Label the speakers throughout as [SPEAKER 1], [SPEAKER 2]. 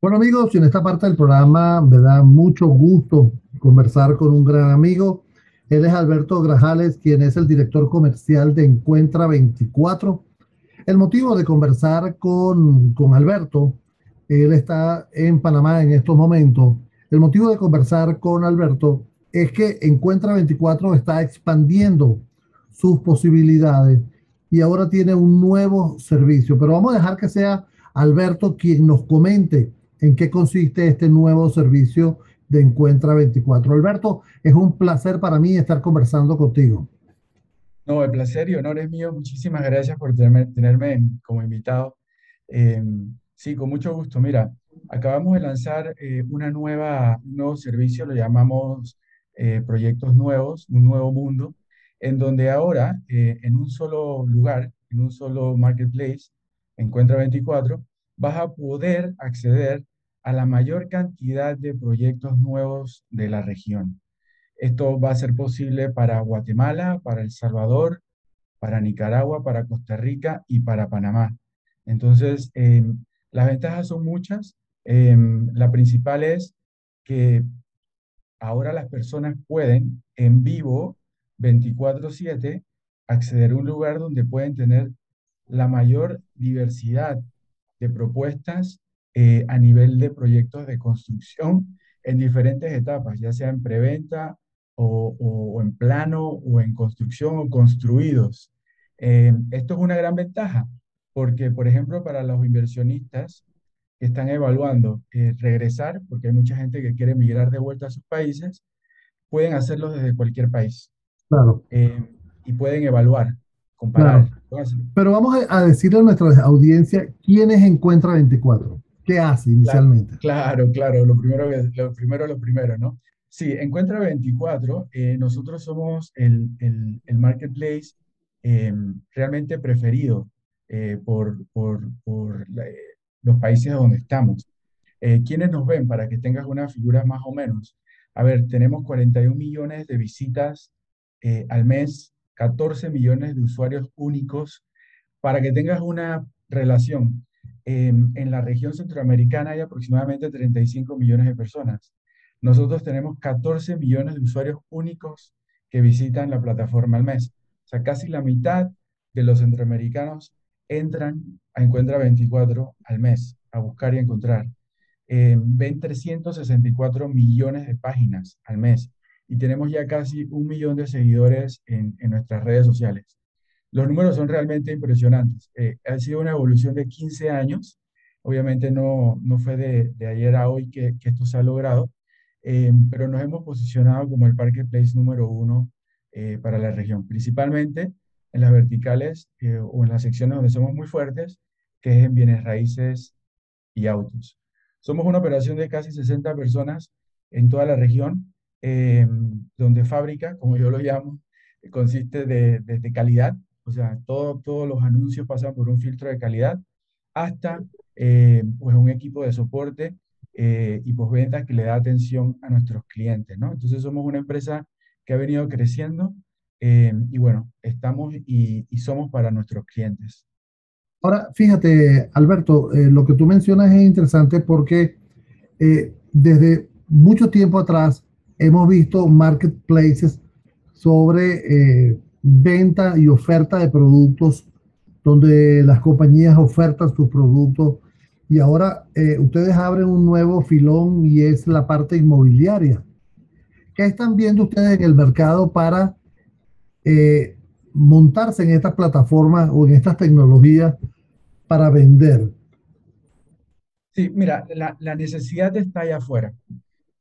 [SPEAKER 1] Bueno amigos, en esta parte del programa me da mucho gusto conversar con un gran amigo. Él es Alberto Grajales, quien es el director comercial de Encuentra 24. El motivo de conversar con, con Alberto, él está en Panamá en estos momentos. El motivo de conversar con Alberto es que Encuentra 24 está expandiendo sus posibilidades y ahora tiene un nuevo servicio. Pero vamos a dejar que sea Alberto quien nos comente en qué consiste este nuevo servicio de Encuentra 24. Alberto, es un placer para mí estar conversando contigo.
[SPEAKER 2] No, el placer y honor es mío. Muchísimas gracias por tenerme, tenerme como invitado. Eh, sí, con mucho gusto. Mira, acabamos de lanzar eh, una nueva, un nuevo servicio, lo llamamos eh, Proyectos Nuevos, un nuevo mundo, en donde ahora, en un solo lugar, en un solo marketplace, Encuentra 24, vas a poder acceder a la mayor cantidad de proyectos nuevos de la región. Esto va a ser posible para Guatemala, para El Salvador, para Nicaragua, para Costa Rica y para Panamá. Entonces, em, las ventajas son muchas. Em, la principal es que ahora las personas pueden en vivo 24/7 acceder a un lugar donde pueden tener la mayor diversidad de propuestas eh, a nivel de proyectos de construcción en diferentes etapas, ya sea en preventa o, en plano o en construcción o construidos. Eh, esto es una gran ventaja porque, por ejemplo, para los inversionistas que están evaluando eh, regresar, porque hay mucha gente que quiere migrar de vuelta a sus países, pueden hacerlo desde cualquier país.
[SPEAKER 1] Claro.
[SPEAKER 2] y pueden evaluar comparar.
[SPEAKER 1] Pero vamos a decirle a nuestra audiencia quiénes encuentra 24. ¿Qué hace inicialmente?
[SPEAKER 2] Claro, claro, lo primero, lo primero, lo primero, ¿no? Sí, Encuentra 24, eh, nosotros somos el, el, marketplace eh, realmente preferido eh, por, por, por los países donde estamos. ¿Quiénes nos ven? Para que tengas una figura más o menos. A ver, tenemos 41 millones de visitas al mes 14 millones de usuarios únicos. Para que tengas una relación, en la región centroamericana hay aproximadamente 35 millones de personas. Nosotros tenemos 14 millones de usuarios únicos que visitan la plataforma al mes. O sea, casi la mitad de los centroamericanos entran a Encuentra 24 al mes a buscar y encontrar. ven 364 millones de páginas al mes y tenemos ya casi un millón de seguidores en, nuestras redes sociales. Los números son realmente impresionantes. Eh, ha sido una evolución de 15 años. Obviamente no, no fue de, ayer a hoy que, que esto se ha logrado, eh, pero nos hemos posicionado como el marketplace número uno eh, para la región, principalmente en las verticales o en las secciones donde somos muy fuertes, que es en bienes raíces y autos. Somos una operación de casi 60 personas en toda la región eh, donde fábrica, como yo lo llamo, consiste de, de, calidad, o sea, todo, todos los anuncios pasan por un filtro de calidad, hasta eh, pues un equipo de soporte eh, y postventa que le da atención a nuestros clientes, ¿no? Entonces somos una empresa que ha venido creciendo y bueno, estamos y, y, somos para nuestros clientes.
[SPEAKER 1] Ahora, fíjate, Alberto, lo que tú mencionas es interesante porque desde mucho tiempo atrás hemos visto marketplaces sobre eh, venta y oferta de productos donde las compañías ofertan sus productos y ahora eh, ustedes abren un nuevo filón y es la parte inmobiliaria. ¿Qué están viendo ustedes en el mercado para eh, montarse en estas plataformas o en estas tecnologías para vender?
[SPEAKER 2] Sí, mira, la, la necesidad está allá afuera.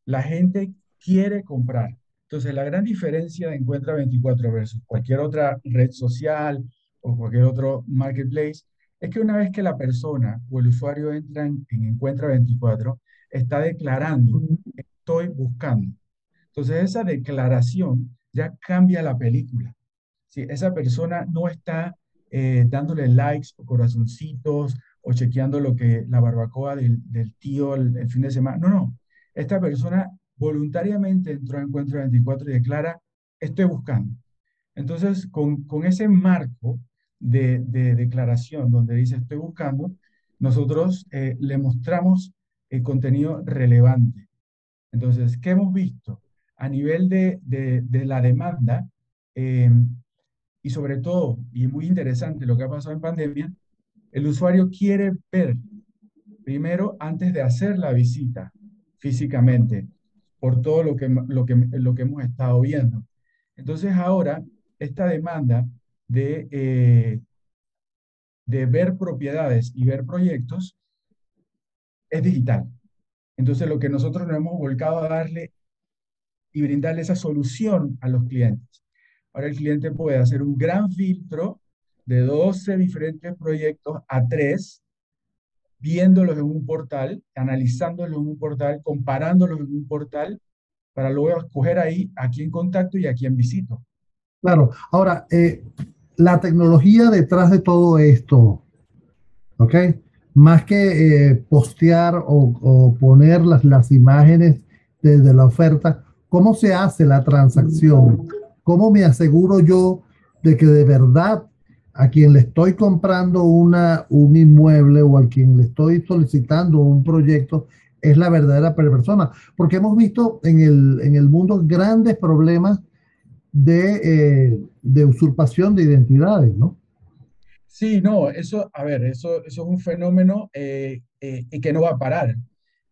[SPEAKER 2] La gente quiere comprar. Entonces, la gran diferencia de Encuentra 24 versus cualquier otra red social o cualquier otro marketplace es que una vez que la persona o el usuario entra en, Encuentra 24, está declarando, estoy buscando. Entonces, esa declaración ya cambia la película. Si esa persona no está eh, dándole likes o corazoncitos o chequeando lo que la barbacoa del, tío el, el, fin de semana. No, no. Esta persona voluntariamente entró a Encuentro 24 y declara, estoy buscando. Entonces, con, con ese marco de, de, declaración donde dice estoy buscando, nosotros eh, le mostramos el contenido relevante. Entonces, ¿qué hemos visto? A nivel de, de, la demanda, em, y sobre todo, y muy interesante lo que ha pasado en pandemia, el usuario quiere ver primero antes de hacer la visita físicamente, por todo lo que, lo que, lo que hemos estado viendo. Entonces ahora, esta demanda de, eh, de ver propiedades y ver proyectos es digital. Entonces lo que nosotros nos hemos volcado a darle y brindarle esa solución a los clientes. Ahora el cliente puede hacer un gran filtro de 12 diferentes proyectos a 3, viéndolos en un portal, analizándolos en un portal, comparándolos en un portal, para luego escoger ahí a quién contacto y a quién visito.
[SPEAKER 1] Claro, ahora, eh, la tecnología detrás de todo esto, ¿ok? Más que eh, postear o, poner las, las imágenes desde la oferta, ¿cómo se hace la transacción? ¿Cómo me aseguro yo de que de verdad a quien le estoy comprando una, un inmueble o a quien le estoy solicitando un proyecto es la verdadera persona? Porque hemos visto en el, en el mundo grandes problemas de, eh, de usurpación de identidades, ¿no?
[SPEAKER 2] Sí, no, eso, a ver, eso, eso es un fenómeno eh, eh, que no va a parar.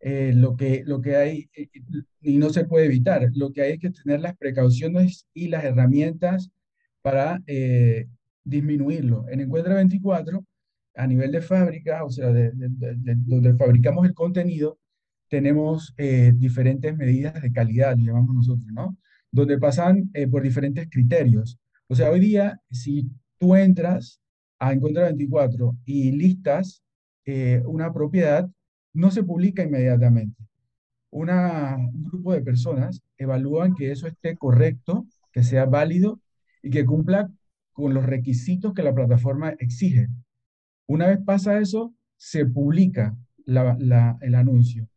[SPEAKER 2] lo, que, lo que hay, y no se puede evitar, lo que hay es que tener las precauciones y las herramientas para disminuirlo. En Encuentra 24, a nivel de fábrica, o sea, de, donde fabricamos el contenido, tenemos diferentes medidas de calidad, llamamos nosotros, ¿no? donde pasan eh, por diferentes criterios. O sea, hoy día, si tú entras a Encuentra 24 y listas eh, una propiedad, no se publica inmediatamente. Un grupo de personas evalúan que eso esté correcto, que sea válido y que cumpla con los requisitos que la plataforma exige. Una vez pasa eso, se publica el anuncio.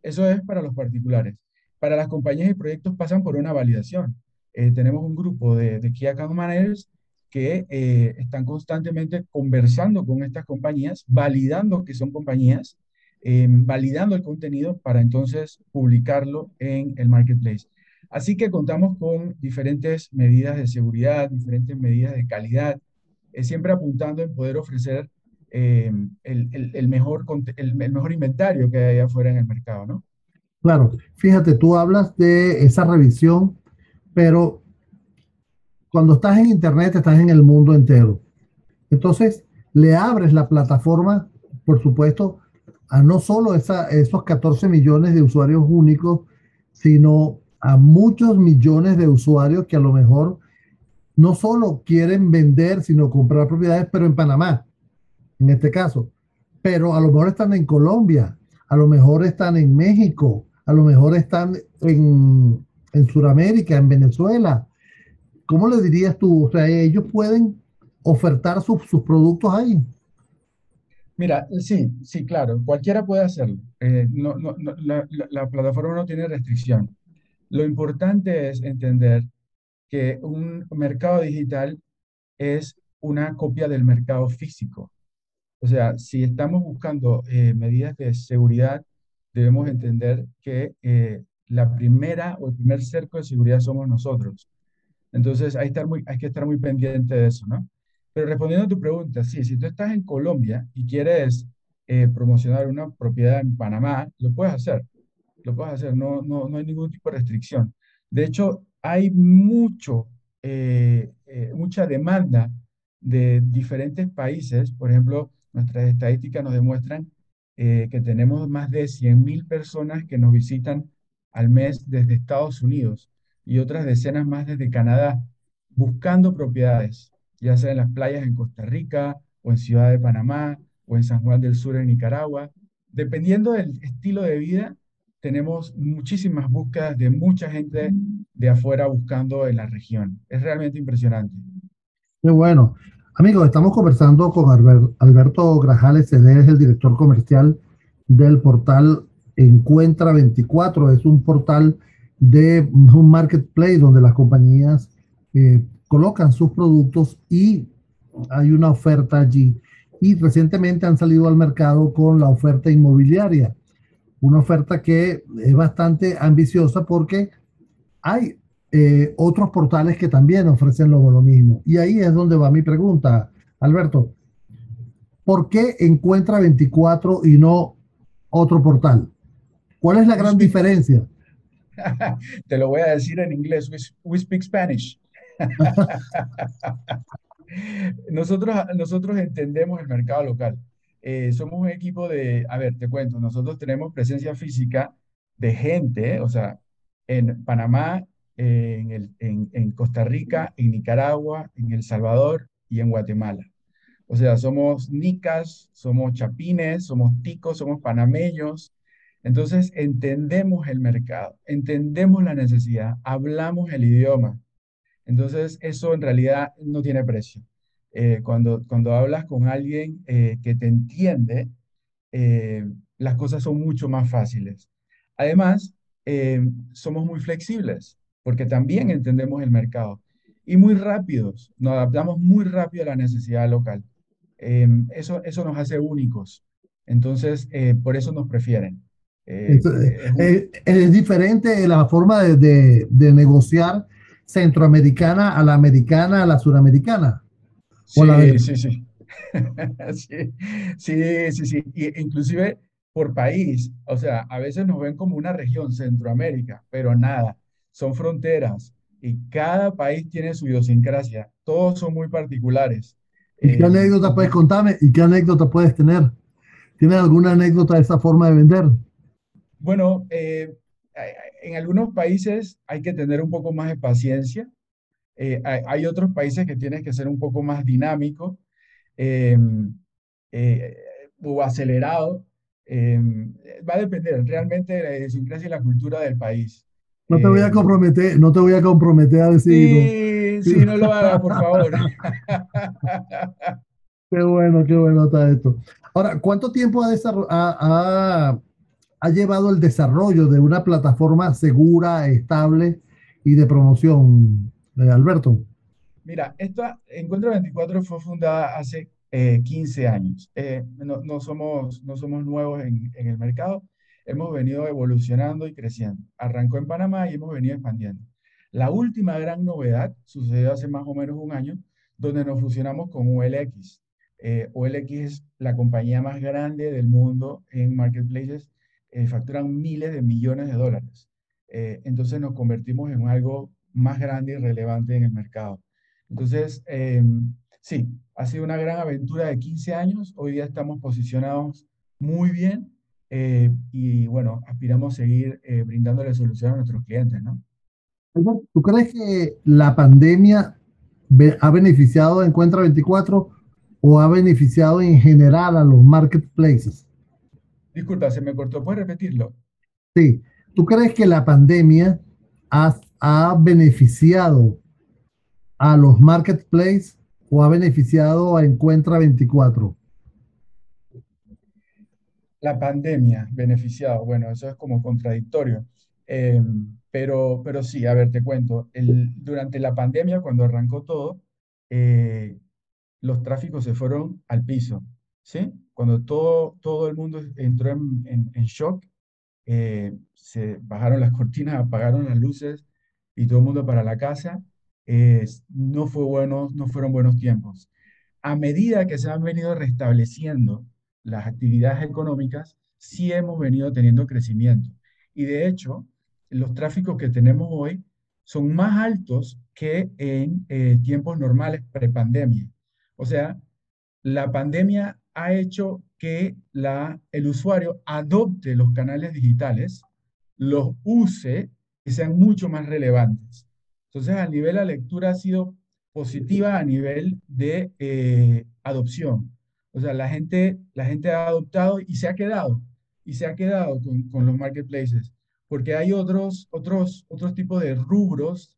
[SPEAKER 2] Eso es para los particulares para las compañías y proyectos pasan por una validación. Eh, tenemos un grupo de, de Key Managers que eh, están constantemente conversando con estas compañías, validando que son compañías, em, validando el contenido para entonces publicarlo en el marketplace. Así que contamos con diferentes medidas de seguridad, diferentes medidas de calidad, eh, siempre apuntando en poder ofrecer em, el, mejor, mejor inventario que hay afuera en el mercado, ¿no?
[SPEAKER 1] Claro, fíjate, tú hablas de esa revisión, pero cuando estás en Internet estás en el mundo entero. Entonces, le abres la plataforma, por supuesto, a no solo esos 14 millones de usuarios únicos, sino a muchos millones de usuarios que a lo mejor no solo quieren vender, sino comprar propiedades, pero en Panamá, en este caso. Pero a lo mejor están en Colombia, a lo mejor están en México, a lo mejor están en, en Sudamérica, en Venezuela. ¿Cómo le dirías tú? O sea, ellos pueden ofertar sus, productos ahí.
[SPEAKER 2] Mira, sí, sí, claro, cualquiera puede hacerlo. Eh, no, no, la, plataforma no tiene restricción. Lo importante es entender que un mercado digital es una copia del mercado físico. O sea, si estamos buscando eh, medidas de seguridad debemos entender que eh, la primera o el primer cerco de seguridad somos nosotros. Entonces hay, que estar muy pendiente de eso, ¿no? Pero respondiendo a tu pregunta, sí, si tú estás en Colombia y quieres eh, promocionar una propiedad en Panamá, lo puedes hacer. Lo puedes hacer, no, no, no hay ningún tipo de restricción. De hecho, hay mucho, eh, mucha demanda de diferentes países. Por ejemplo, nuestras estadísticas nos demuestran eh, que tenemos más de 100.000 personas que nos visitan al mes desde Estados Unidos y otras decenas más desde Canadá, buscando propiedades, ya sea en las playas en Costa Rica o en Ciudad de Panamá o en San Juan del Sur en Nicaragua. Dependiendo del estilo de vida, tenemos muchísimas búsquedas de mucha gente de afuera buscando en la región. Es realmente impresionante.
[SPEAKER 1] Qué bueno. Amigos, estamos conversando con Alberto Grajales, él es el director comercial del portal Encuentra 24. Es un portal de un marketplace donde las compañías eh, colocan sus productos y hay una oferta allí. Y recientemente han salido al mercado con la oferta inmobiliaria. Una oferta que es bastante ambiciosa porque hay eh, otros portales que también ofrecen lo, lo mismo. Y ahí es donde va mi pregunta, Alberto. ¿Por qué encuentra 24 y no otro portal? ¿Cuál es la gran diferencia?
[SPEAKER 2] Te lo voy a decir en inglés. We, speak Spanish. nosotros, nosotros entendemos el mercado local. Eh, somos un equipo de, a ver, te cuento, nosotros tenemos presencia física de gente, o sea, en Panamá, en, el, en, en Costa Rica, en Nicaragua, en El Salvador y en Guatemala. O sea, somos nicas, somos chapines, somos ticos, somos panameños, entonces, entendemos el mercado, entendemos la necesidad, hablamos el idioma. Entonces, eso en realidad no tiene precio. Eh, cuando, cuando hablas con alguien eh, que te entiende, eh, las cosas son mucho más fáciles. Además, somos muy flexibles porque también entendemos el mercado y muy rápidos, nos adaptamos muy rápido a la necesidad local. eso, eso nos hace únicos. Entonces, por eso nos prefieren.
[SPEAKER 1] Eh, eh, eh, es, diferente la forma de, negociar centroamericana a la americana a la suramericana.
[SPEAKER 2] Sí, sí, sí. sí. Sí, sí, sí. Y inclusive por país, o sea, a veces nos ven como una región, Centroamérica, pero nada, son fronteras y cada país tiene su idiosincrasia, todos son muy particulares.
[SPEAKER 1] ¿Y qué anécdota puedes contarme? ¿Y qué anécdota puedes tener? ¿Tienes alguna anécdota de esa forma de vender?
[SPEAKER 2] Bueno, eh, en algunos países hay que tener un poco más de paciencia. Eh, hay, otros países que tienes que ser un poco más dinámico em, eh, o acelerado. Em, va a depender realmente de la idiosincrasia y la cultura del país.
[SPEAKER 1] No te voy a comprometer, no te voy a comprometer a decir.
[SPEAKER 2] Sí, sí, no lo hagas, por favor.
[SPEAKER 1] qué bueno, qué bueno está esto. Ahora, ¿cuánto tiempo ha, ha, ha llevado el desarrollo de una plataforma segura, estable y de promoción, eh, Alberto?
[SPEAKER 2] Mira, esta Encuentro 24 fue fundada hace 15 eh, años. Eh, no, somos, no somos nuevos en, en, el mercado, hemos venido evolucionando y creciendo. Arrancó en Panamá y hemos venido expandiendo. La última gran novedad sucedió hace más o menos un año, donde nos fusionamos con OLX. OLX es la compañía más grande del mundo en marketplaces eh, facturan miles de millones de dólares. Eh, entonces nos convertimos en algo más grande y relevante en el mercado. Entonces, eh, sí, ha sido una gran aventura de 15 años. Hoy día estamos posicionados muy bien y bueno, aspiramos a seguir brindándole soluciones a nuestros clientes, ¿no?
[SPEAKER 1] ¿Tú crees que la pandemia ha beneficiado a Encuentra 24 o ha beneficiado en general a los marketplaces?
[SPEAKER 2] Disculpa, se me cortó. ¿Puedes repetirlo?
[SPEAKER 1] Sí. ¿Tú crees que la pandemia ha, beneficiado a los marketplaces o ha beneficiado a Encuentra 24?
[SPEAKER 2] La pandemia, beneficiado. Bueno, eso es como contradictorio. Eh, pero, pero sí, a ver, te cuento. El, durante la pandemia, cuando arrancó todo, eh, los tráficos se fueron al piso. ¿sí? Cuando todo, todo el mundo entró en, en, shock, eh, se bajaron las cortinas, apagaron las luces y todo el mundo para la casa, no, fue bueno, no fueron buenos tiempos. A medida que se han venido restableciendo las actividades económicas, sí hemos venido teniendo crecimiento. Y de hecho, los tráficos que tenemos hoy son más altos que en eh, tiempos normales prepandemia. O sea, la pandemia ha hecho que la, el usuario adopte los canales digitales, los use y sean mucho más relevantes. Entonces, a nivel la lectura ha sido positiva a nivel de eh, adopción. O sea, la gente, la gente ha adoptado y se ha quedado, y se ha quedado con, con los marketplaces, porque hay otros, otros, otros tipos de rubros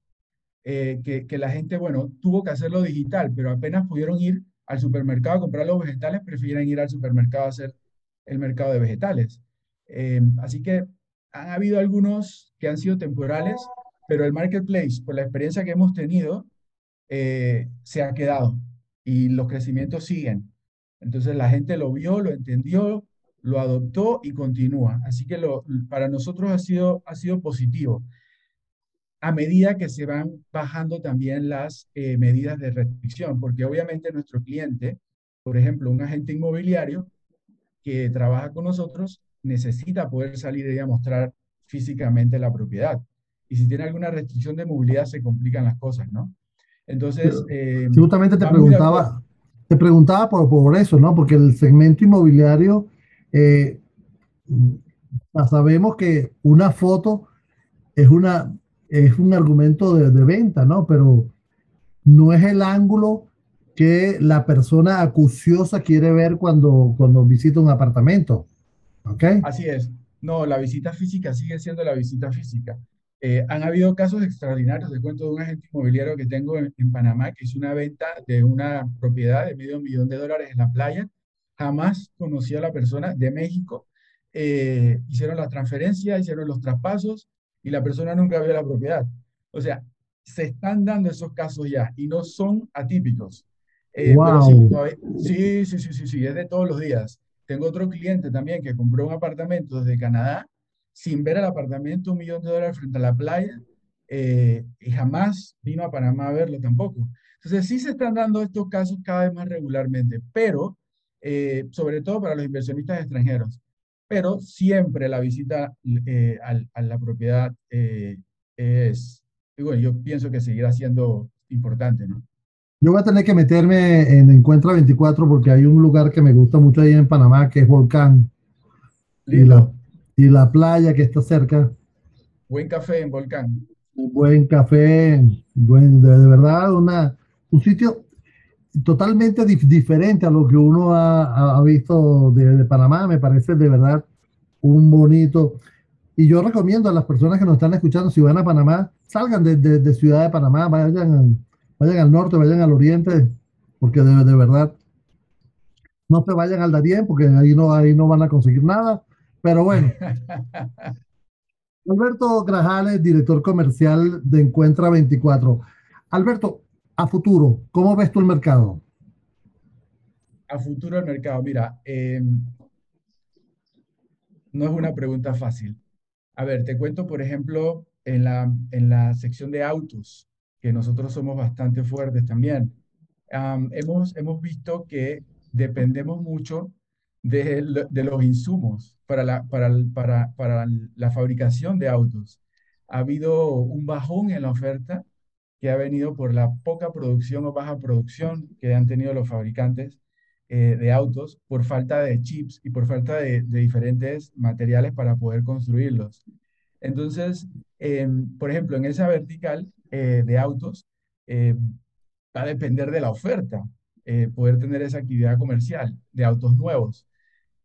[SPEAKER 2] eh, que, que la gente, bueno, tuvo que hacerlo digital, pero apenas pudieron ir al supermercado a comprar los vegetales, prefieren ir al supermercado a hacer el mercado de vegetales. Eh, así que han habido algunos que han sido temporales, pero el marketplace, por la experiencia que hemos tenido, eh, se ha quedado y los crecimientos siguen. Entonces la gente lo vio, lo entendió lo adoptó y continúa. Así que para nosotros ha sido, ha sido positivo a medida que se van bajando también las eh, medidas de restricción, porque obviamente nuestro cliente, por ejemplo, un agente inmobiliario que trabaja con nosotros, necesita poder salir y mostrar físicamente la propiedad. Y si tiene alguna restricción de movilidad, se complican las cosas, ¿no? Entonces...
[SPEAKER 1] Eh, justamente te preguntaba, te preguntaba por, por, eso, ¿no? Porque el segmento inmobiliario, eh, sabemos que una foto es una, es un argumento de, de, venta, ¿no? Pero no es el ángulo que la persona acuciosa quiere ver cuando, cuando visita un apartamento. ¿Ok?
[SPEAKER 2] Así es. No, la visita física sigue siendo la visita física. Eh, han habido casos extraordinarios. Te cuento de un agente inmobiliario que tengo en, Panamá que hizo una venta de una propiedad de medio millón de dólares en la playa. Jamás conocía a la persona de México. Eh, hicieron la transferencia, hicieron los traspasos y la persona nunca vio la propiedad. O sea, se están dando esos casos ya y no son atípicos.
[SPEAKER 1] Eh, wow.
[SPEAKER 2] sí, sí, sí, sí, sí, es de todos los días. Tengo otro cliente también que compró un apartamento desde Canadá sin ver el apartamento un millón de dólares frente a la playa eh, y jamás vino a Panamá a verlo tampoco. Entonces sí se están dando estos casos cada vez más regularmente, pero eh, sobre todo para los inversionistas extranjeros pero siempre la visita eh, a, la propiedad eh, es, bueno, yo pienso que seguirá siendo importante, ¿no?
[SPEAKER 1] Yo voy a tener que meterme en Encuentra 24 porque hay un lugar que me gusta mucho ahí en Panamá, que es Volcán. Y la, y la, playa que está cerca.
[SPEAKER 2] Buen café en Volcán.
[SPEAKER 1] Buen café, buen, de, verdad, una, un sitio totalmente diferente a lo que uno ha, visto de, Panamá. Me parece de verdad un bonito. Y yo recomiendo a las personas que nos están escuchando, si van a Panamá, salgan de, Ciudad de Panamá, vayan, vayan al norte, vayan al oriente, porque de, de verdad no se vayan al Darién, porque ahí no, ahí no van a conseguir nada. Pero bueno. Alberto Grajales, director comercial de Encuentra 24. Alberto, a futuro, ¿cómo ves tú el mercado?
[SPEAKER 2] A futuro el mercado, mira, em, no es una pregunta fácil. A ver, te cuento, por ejemplo, en la, en la sección de autos, que nosotros somos bastante fuertes también. hemos, hemos visto que dependemos mucho de, de los insumos para la, para, para, para la fabricación de autos. Ha habido un bajón en la oferta que ha venido por la poca producción o baja producción que han tenido los fabricantes eh, de autos por falta de chips y por falta de, diferentes materiales para poder construirlos. Entonces, em, por ejemplo, en esa vertical eh, de autos, eh, va a depender de la oferta, poder tener esa actividad comercial de autos nuevos.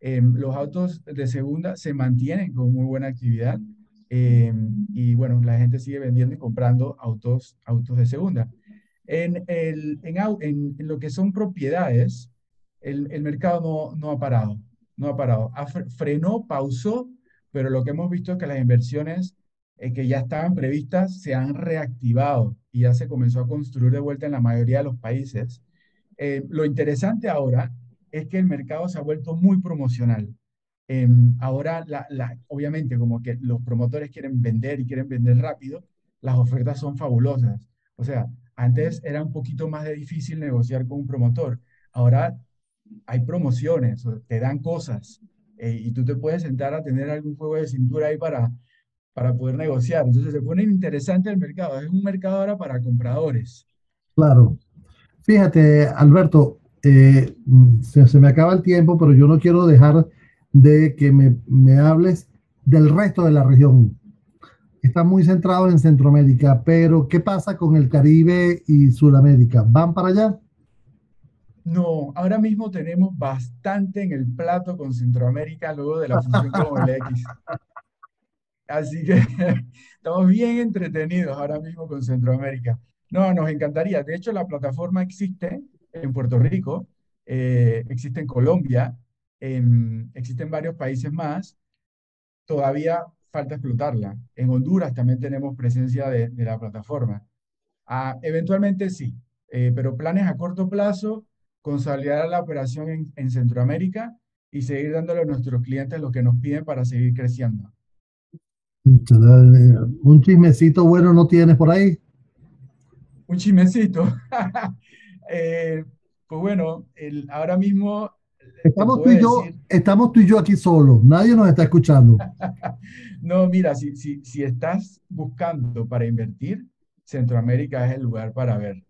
[SPEAKER 2] Em, los autos de segunda se mantienen con muy buena actividad Em, y bueno, la gente sigue vendiendo y comprando autos, autos de segunda. En, el, en, lo que son propiedades, el, el, mercado no, no ha parado, no ha parado. frenó, pausó, pero lo que hemos visto es que las inversiones eh, que ya estaban previstas se han reactivado y ya se comenzó a construir de vuelta en la mayoría de los países. Eh, lo interesante ahora es que el mercado se ha vuelto muy promocional. Em, ahora, la, la, obviamente, como que los promotores quieren vender y quieren vender rápido, las ofertas son fabulosas. O sea, antes era un poquito más difícil negociar con un promotor. Ahora hay promociones, te dan cosas eh, y tú te puedes sentar a tener algún juego de cintura ahí para, para poder negociar. Entonces se pone interesante el mercado. Es un mercado ahora para compradores.
[SPEAKER 1] Claro. Fíjate, Alberto, eh, se, me acaba el tiempo, pero yo no quiero dejar de que me, me hables del resto de la región. Está muy centrado en Centroamérica, pero ¿qué pasa con el Caribe y Sudamérica? ¿Van para allá?
[SPEAKER 2] No, ahora mismo tenemos bastante en el plato con Centroamérica luego de la fusión con el X. Así que estamos bien entretenidos ahora mismo con Centroamérica. No, nos encantaría. De hecho, la plataforma existe en Puerto Rico, eh, existe en Colombia, existen varios países más, todavía falta explotarla. En Honduras también tenemos presencia de, la plataforma. Ah, eventualmente sí, eh, pero planes a corto plazo, consolidar la operación en, Centroamérica y seguir dándole a nuestros clientes lo que nos piden para seguir creciendo.
[SPEAKER 1] Un chismecito bueno no tienes por ahí.
[SPEAKER 2] Un chismecito. Eh, pues bueno, el, ahora mismo...
[SPEAKER 1] Estamos tú, y yo, estamos tú y yo aquí solos, nadie nos está escuchando.
[SPEAKER 2] no, mira, si, si, si estás buscando para invertir, Centroamérica es el lugar para ver.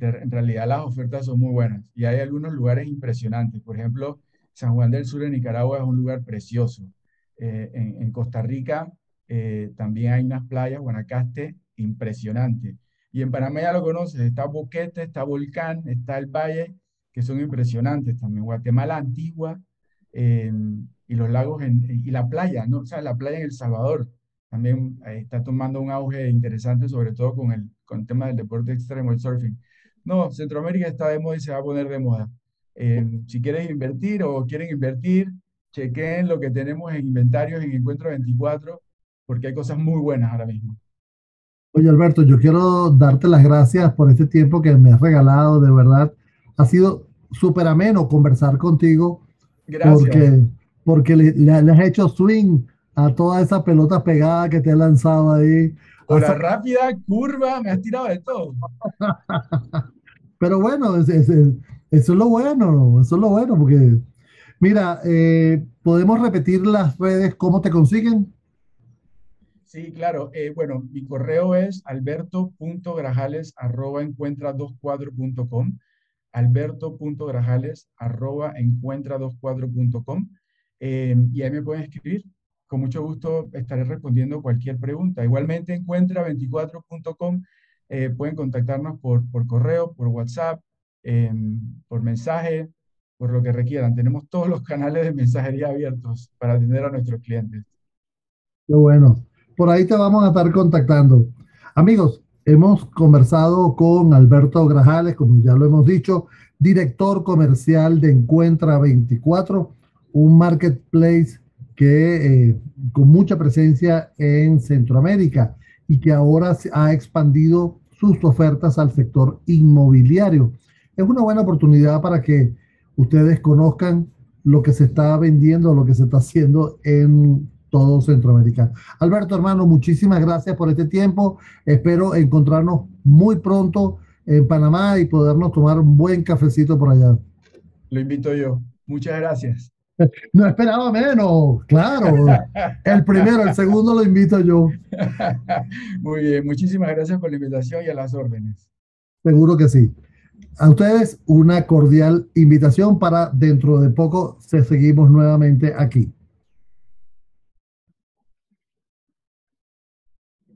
[SPEAKER 2] En realidad las ofertas son muy buenas y hay algunos lugares impresionantes. Por ejemplo, San Juan del Sur en Nicaragua es un lugar precioso. Eh, en, Costa Rica eh, también hay unas playas, Guanacaste, impresionante. Y en Panamá ya lo conoces, está Boquete, está Volcán, está el Valle, que son impresionantes también. Guatemala Antigua eh, y los lagos y la playa, ¿no? O sea, la playa en El Salvador también está tomando un auge interesante, sobre todo con el, con el tema del deporte extremo, el surfing. No, Centroamérica está de moda y se va a poner de moda. Eh, si quieres invertir o quieren invertir, chequen lo que tenemos en inventarios en Encuentro 24, porque hay cosas muy buenas ahora mismo.
[SPEAKER 1] Oye, Alberto, yo quiero darte las gracias por este tiempo que me has regalado, de verdad. Ha sido súper ameno conversar contigo. Gracias. Porque, porque le, has hecho swing a toda esa pelota pegada que te he lanzado ahí.
[SPEAKER 2] O la rápida curva, me has tirado de todo.
[SPEAKER 1] Pero bueno, es, eso es lo bueno, eso es lo bueno, porque mira, eh, podemos repetir las redes, ¿cómo te consiguen?
[SPEAKER 2] Sí, claro. Eh, bueno, mi correo es alberto.grajales.encuentra24.com alberto.grajales.encuentra24.com eh, y ahí me pueden escribir con mucho gusto estaré respondiendo cualquier pregunta. Igualmente, encuentra24.com eh, pueden contactarnos por, por correo, por WhatsApp, em, por mensaje, por lo que requieran. Tenemos todos los canales de mensajería abiertos para atender a nuestros clientes.
[SPEAKER 1] Qué bueno. Por ahí te vamos a estar contactando. Amigos, hemos conversado con Alberto Grajales, como ya lo hemos dicho, director comercial de Encuentra 24, un marketplace que eh, con mucha presencia en Centroamérica y que ahora ha expandido sus ofertas al sector inmobiliario. Es una buena oportunidad para que ustedes conozcan lo que se está vendiendo, lo que se está haciendo en todo Centroamérica. Alberto, hermano, muchísimas gracias por este tiempo. Espero encontrarnos muy pronto en Panamá y podernos tomar un buen cafecito por allá.
[SPEAKER 2] Lo invito yo. Muchas gracias.
[SPEAKER 1] No esperaba menos, claro. El primero, el segundo lo invito yo.
[SPEAKER 2] Muy bien, muchísimas gracias por la invitación y a las órdenes.
[SPEAKER 1] Seguro que sí. A ustedes una cordial invitación para dentro de poco se seguimos nuevamente aquí.